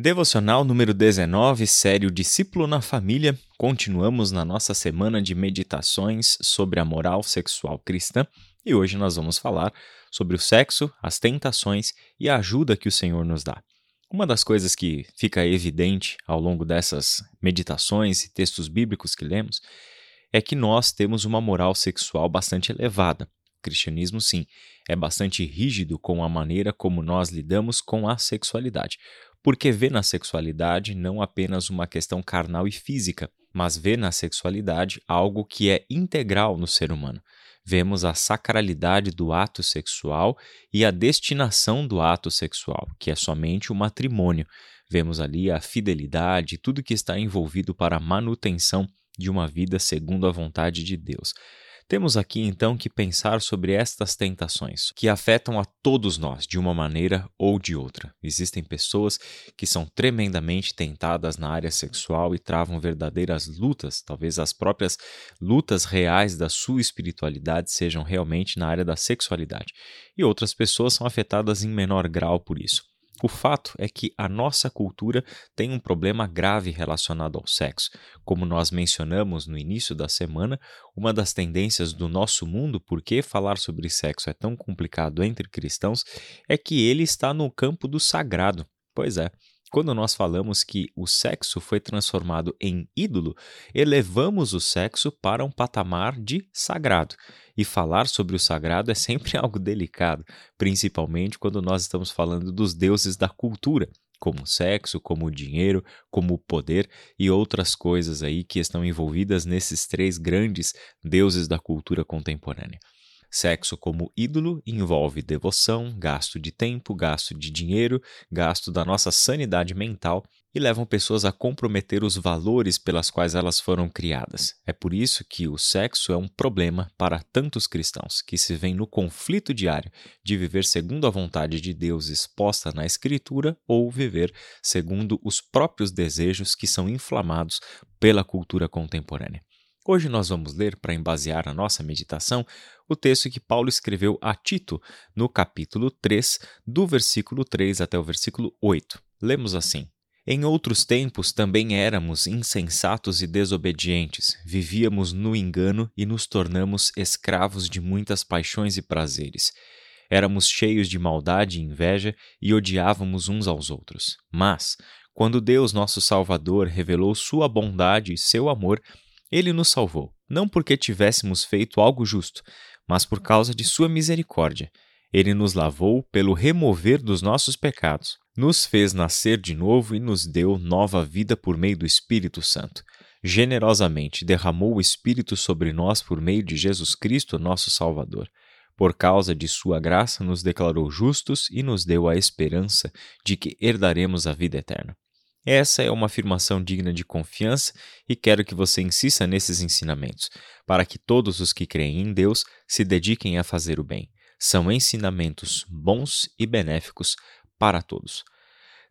Devocional número 19, sério Discípulo na Família. Continuamos na nossa semana de meditações sobre a moral sexual cristã e hoje nós vamos falar sobre o sexo, as tentações e a ajuda que o Senhor nos dá. Uma das coisas que fica evidente ao longo dessas meditações e textos bíblicos que lemos é que nós temos uma moral sexual bastante elevada. O cristianismo, sim, é bastante rígido com a maneira como nós lidamos com a sexualidade porque vê na sexualidade não apenas uma questão carnal e física, mas vê na sexualidade algo que é integral no ser humano. Vemos a sacralidade do ato sexual e a destinação do ato sexual, que é somente o matrimônio. Vemos ali a fidelidade tudo que está envolvido para a manutenção de uma vida segundo a vontade de Deus. Temos aqui então que pensar sobre estas tentações, que afetam a todos nós de uma maneira ou de outra. Existem pessoas que são tremendamente tentadas na área sexual e travam verdadeiras lutas, talvez as próprias lutas reais da sua espiritualidade sejam realmente na área da sexualidade. E outras pessoas são afetadas em menor grau por isso. O fato é que a nossa cultura tem um problema grave relacionado ao sexo. Como nós mencionamos no início da semana, uma das tendências do nosso mundo, por que falar sobre sexo é tão complicado entre cristãos, é que ele está no campo do sagrado. Pois é, quando nós falamos que o sexo foi transformado em ídolo, elevamos o sexo para um patamar de sagrado. E falar sobre o sagrado é sempre algo delicado, principalmente quando nós estamos falando dos deuses da cultura, como o sexo, como o dinheiro, como o poder e outras coisas aí que estão envolvidas nesses três grandes deuses da cultura contemporânea. Sexo como ídolo envolve devoção, gasto de tempo, gasto de dinheiro, gasto da nossa sanidade mental e levam pessoas a comprometer os valores pelas quais elas foram criadas. É por isso que o sexo é um problema para tantos cristãos que se veem no conflito diário de viver segundo a vontade de Deus exposta na Escritura ou viver segundo os próprios desejos que são inflamados pela cultura contemporânea. Hoje nós vamos ler, para embasear a nossa meditação, o texto que Paulo escreveu a Tito, no capítulo 3, do versículo 3 até o versículo 8. Lemos assim: Em outros tempos também éramos insensatos e desobedientes, vivíamos no engano e nos tornamos escravos de muitas paixões e prazeres. Éramos cheios de maldade e inveja e odiávamos uns aos outros. Mas, quando Deus, nosso Salvador, revelou sua bondade e seu amor, ele nos salvou, não porque tivéssemos feito algo justo, mas por causa de Sua misericórdia. Ele nos lavou pelo remover dos nossos pecados, nos fez nascer de novo e nos deu nova vida por meio do Espírito Santo. Generosamente derramou o Espírito sobre nós por meio de Jesus Cristo, nosso Salvador. Por causa de Sua graça, nos declarou justos e nos deu a esperança de que herdaremos a vida eterna. Essa é uma afirmação digna de confiança e quero que você insista nesses ensinamentos, para que todos os que creem em Deus se dediquem a fazer o bem. São ensinamentos bons e benéficos para todos.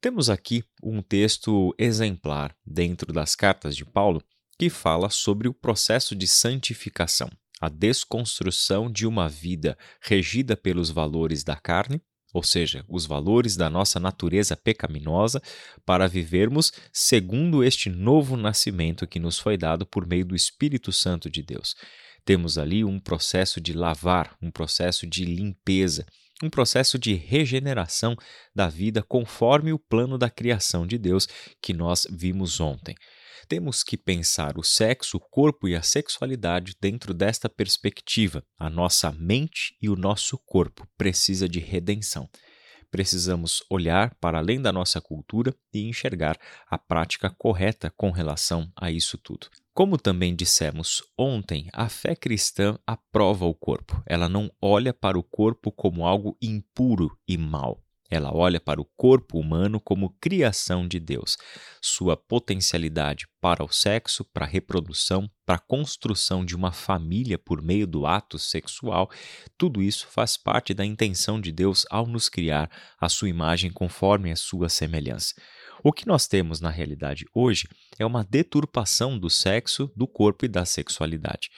Temos aqui um texto exemplar dentro das cartas de Paulo que fala sobre o processo de santificação, a desconstrução de uma vida regida pelos valores da carne ou seja, os valores da nossa natureza pecaminosa, para vivermos segundo este novo nascimento que nos foi dado por meio do Espírito Santo de Deus. Temos ali um processo de lavar, um processo de limpeza, um processo de regeneração da vida conforme o plano da criação de Deus que nós vimos ontem temos que pensar o sexo, o corpo e a sexualidade dentro desta perspectiva. A nossa mente e o nosso corpo precisa de redenção. Precisamos olhar para além da nossa cultura e enxergar a prática correta com relação a isso tudo. Como também dissemos ontem, a fé cristã aprova o corpo. Ela não olha para o corpo como algo impuro e mau. Ela olha para o corpo humano como criação de Deus, sua potencialidade para o sexo, para a reprodução, para a construção de uma família por meio do ato sexual. Tudo isso faz parte da intenção de Deus ao nos criar a sua imagem conforme a sua semelhança. O que nós temos na realidade hoje é uma deturpação do sexo, do corpo e da sexualidade.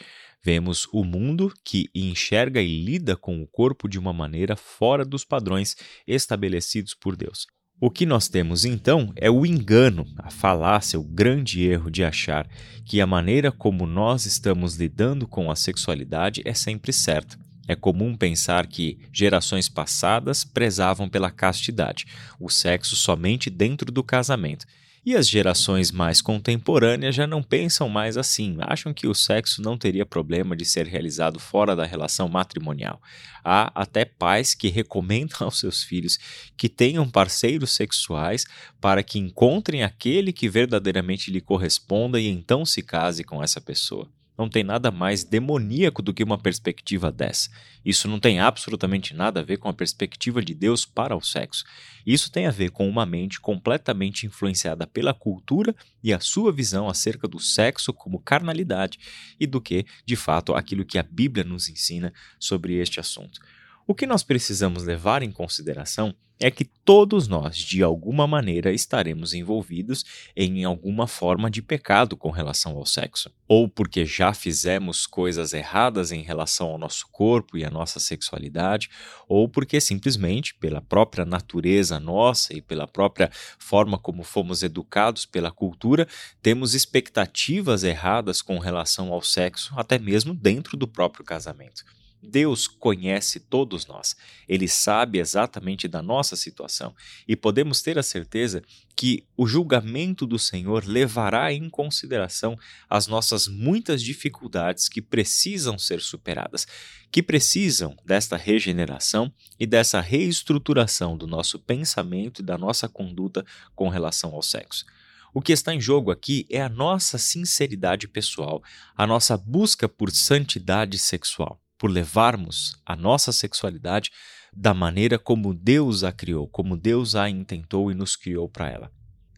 Vemos o mundo que enxerga e lida com o corpo de uma maneira fora dos padrões estabelecidos por Deus. O que nós temos então é o engano, a falácia, o grande erro de achar que a maneira como nós estamos lidando com a sexualidade é sempre certa. É comum pensar que gerações passadas prezavam pela castidade, o sexo somente dentro do casamento, e as gerações mais contemporâneas já não pensam mais assim, acham que o sexo não teria problema de ser realizado fora da relação matrimonial. Há até pais que recomendam aos seus filhos que tenham parceiros sexuais para que encontrem aquele que verdadeiramente lhe corresponda e então se case com essa pessoa. Não tem nada mais demoníaco do que uma perspectiva dessa. Isso não tem absolutamente nada a ver com a perspectiva de Deus para o sexo. Isso tem a ver com uma mente completamente influenciada pela cultura e a sua visão acerca do sexo como carnalidade e do que, de fato, aquilo que a Bíblia nos ensina sobre este assunto. O que nós precisamos levar em consideração é que todos nós, de alguma maneira, estaremos envolvidos em alguma forma de pecado com relação ao sexo. Ou porque já fizemos coisas erradas em relação ao nosso corpo e à nossa sexualidade, ou porque simplesmente, pela própria natureza nossa e pela própria forma como fomos educados pela cultura, temos expectativas erradas com relação ao sexo, até mesmo dentro do próprio casamento. Deus conhece todos nós, Ele sabe exatamente da nossa situação. E podemos ter a certeza que o julgamento do Senhor levará em consideração as nossas muitas dificuldades que precisam ser superadas, que precisam desta regeneração e dessa reestruturação do nosso pensamento e da nossa conduta com relação ao sexo. O que está em jogo aqui é a nossa sinceridade pessoal, a nossa busca por santidade sexual por levarmos a nossa sexualidade da maneira como Deus a criou, como Deus a intentou e nos criou para ela.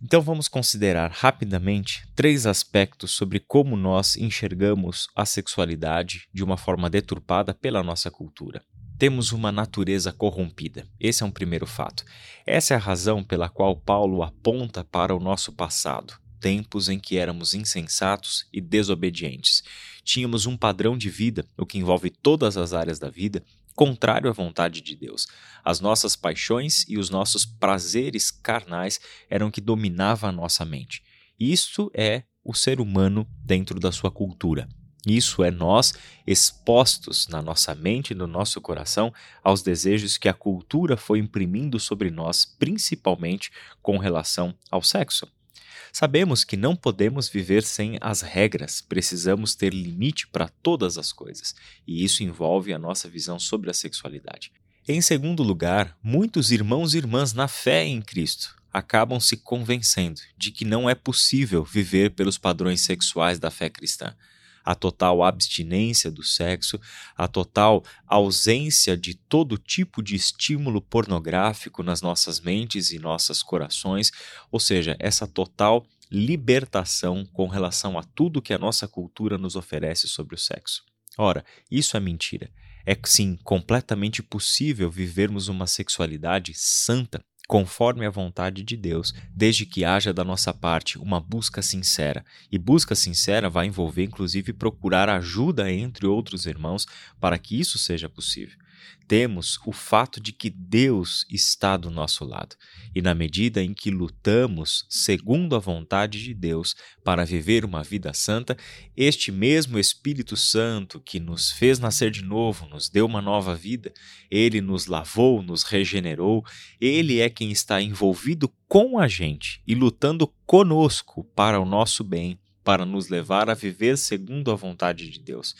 Então vamos considerar rapidamente três aspectos sobre como nós enxergamos a sexualidade de uma forma deturpada pela nossa cultura. Temos uma natureza corrompida. Esse é um primeiro fato. Essa é a razão pela qual Paulo aponta para o nosso passado, tempos em que éramos insensatos e desobedientes. Tínhamos um padrão de vida, o que envolve todas as áreas da vida, contrário à vontade de Deus. As nossas paixões e os nossos prazeres carnais eram que dominava a nossa mente. Isto é o ser humano dentro da sua cultura. Isso é nós expostos na nossa mente e no nosso coração aos desejos que a cultura foi imprimindo sobre nós, principalmente com relação ao sexo. Sabemos que não podemos viver sem as regras, precisamos ter limite para todas as coisas, e isso envolve a nossa visão sobre a sexualidade. Em segundo lugar, muitos irmãos e irmãs na fé em Cristo acabam se convencendo de que não é possível viver pelos padrões sexuais da fé cristã a total abstinência do sexo, a total ausência de todo tipo de estímulo pornográfico nas nossas mentes e nossos corações, ou seja, essa total libertação com relação a tudo que a nossa cultura nos oferece sobre o sexo. Ora, isso é mentira. É sim completamente possível vivermos uma sexualidade santa conforme a vontade de Deus, desde que haja da nossa parte uma busca sincera. E busca sincera vai envolver, inclusive, procurar ajuda entre outros irmãos para que isso seja possível temos o fato de que Deus está do nosso lado. E na medida em que lutamos segundo a vontade de Deus para viver uma vida santa, este mesmo Espírito Santo que nos fez nascer de novo, nos deu uma nova vida, ele nos lavou, nos regenerou, ele é quem está envolvido com a gente e lutando conosco para o nosso bem, para nos levar a viver segundo a vontade de Deus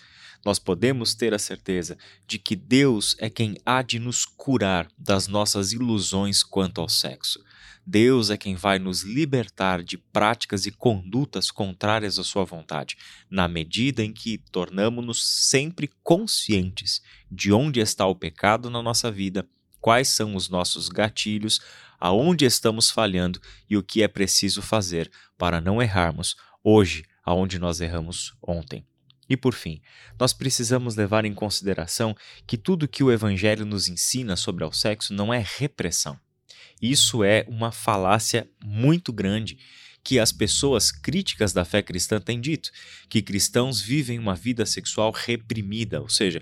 nós podemos ter a certeza de que Deus é quem há de nos curar das nossas ilusões quanto ao sexo. Deus é quem vai nos libertar de práticas e condutas contrárias à sua vontade, na medida em que tornamos-nos sempre conscientes de onde está o pecado na nossa vida, quais são os nossos gatilhos, aonde estamos falhando e o que é preciso fazer para não errarmos hoje aonde nós erramos ontem. E por fim, nós precisamos levar em consideração que tudo que o Evangelho nos ensina sobre o sexo não é repressão. Isso é uma falácia muito grande que as pessoas críticas da fé cristã têm dito, que cristãos vivem uma vida sexual reprimida, ou seja,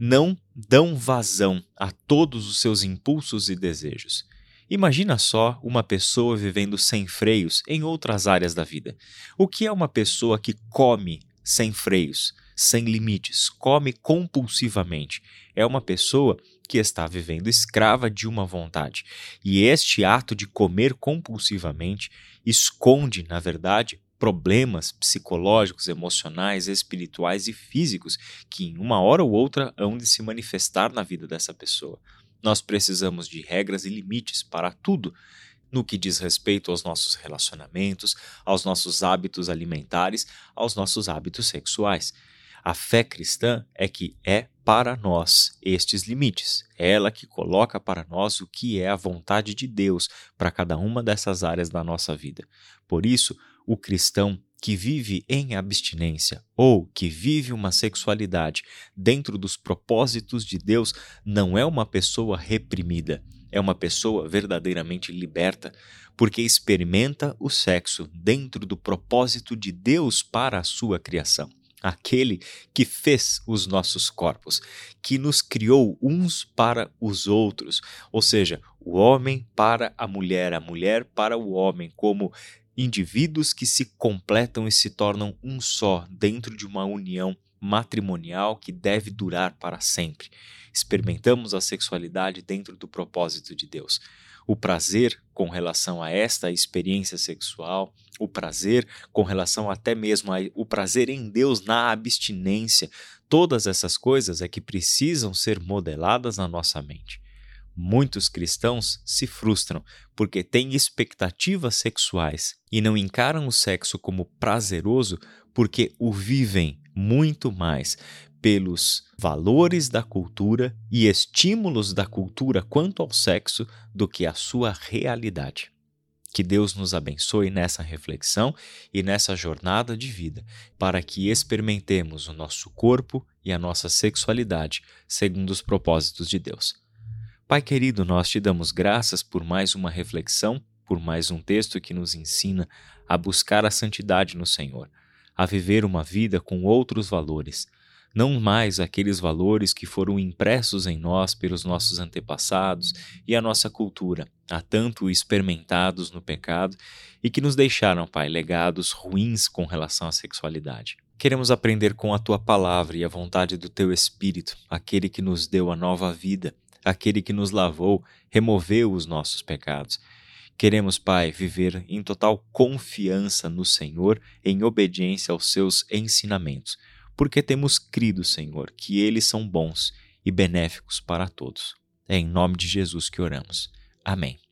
não dão vazão a todos os seus impulsos e desejos. Imagina só uma pessoa vivendo sem freios em outras áreas da vida. O que é uma pessoa que come sem freios, sem limites, come compulsivamente? É uma pessoa que está vivendo escrava de uma vontade. E este ato de comer compulsivamente esconde, na verdade, problemas psicológicos, emocionais, espirituais e físicos que, em uma hora ou outra, hão de se manifestar na vida dessa pessoa. Nós precisamos de regras e limites para tudo no que diz respeito aos nossos relacionamentos, aos nossos hábitos alimentares, aos nossos hábitos sexuais. A fé cristã é que é para nós estes limites. É ela que coloca para nós o que é a vontade de Deus para cada uma dessas áreas da nossa vida. Por isso, o cristão que vive em abstinência ou que vive uma sexualidade dentro dos propósitos de Deus não é uma pessoa reprimida, é uma pessoa verdadeiramente liberta, porque experimenta o sexo dentro do propósito de Deus para a sua criação. Aquele que fez os nossos corpos, que nos criou uns para os outros, ou seja, o homem para a mulher, a mulher para o homem, como indivíduos que se completam e se tornam um só dentro de uma união matrimonial que deve durar para sempre. Experimentamos a sexualidade dentro do propósito de Deus. O prazer com relação a esta experiência sexual, o prazer com relação até mesmo ao prazer em Deus na abstinência, todas essas coisas é que precisam ser modeladas na nossa mente. Muitos cristãos se frustram porque têm expectativas sexuais e não encaram o sexo como prazeroso porque o vivem muito mais pelos valores da cultura e estímulos da cultura quanto ao sexo do que a sua realidade. Que Deus nos abençoe nessa reflexão e nessa jornada de vida, para que experimentemos o nosso corpo e a nossa sexualidade segundo os propósitos de Deus. Pai querido, nós te damos graças por mais uma reflexão, por mais um texto que nos ensina a buscar a santidade no Senhor, a viver uma vida com outros valores, não mais aqueles valores que foram impressos em nós pelos nossos antepassados e a nossa cultura, há tanto experimentados no pecado e que nos deixaram, Pai, legados ruins com relação à sexualidade. Queremos aprender com a tua palavra e a vontade do teu Espírito, aquele que nos deu a nova vida aquele que nos lavou, removeu os nossos pecados. Queremos, Pai, viver em total confiança no Senhor, em obediência aos seus ensinamentos, porque temos crido, Senhor, que eles são bons e benéficos para todos. É em nome de Jesus que oramos. Amém.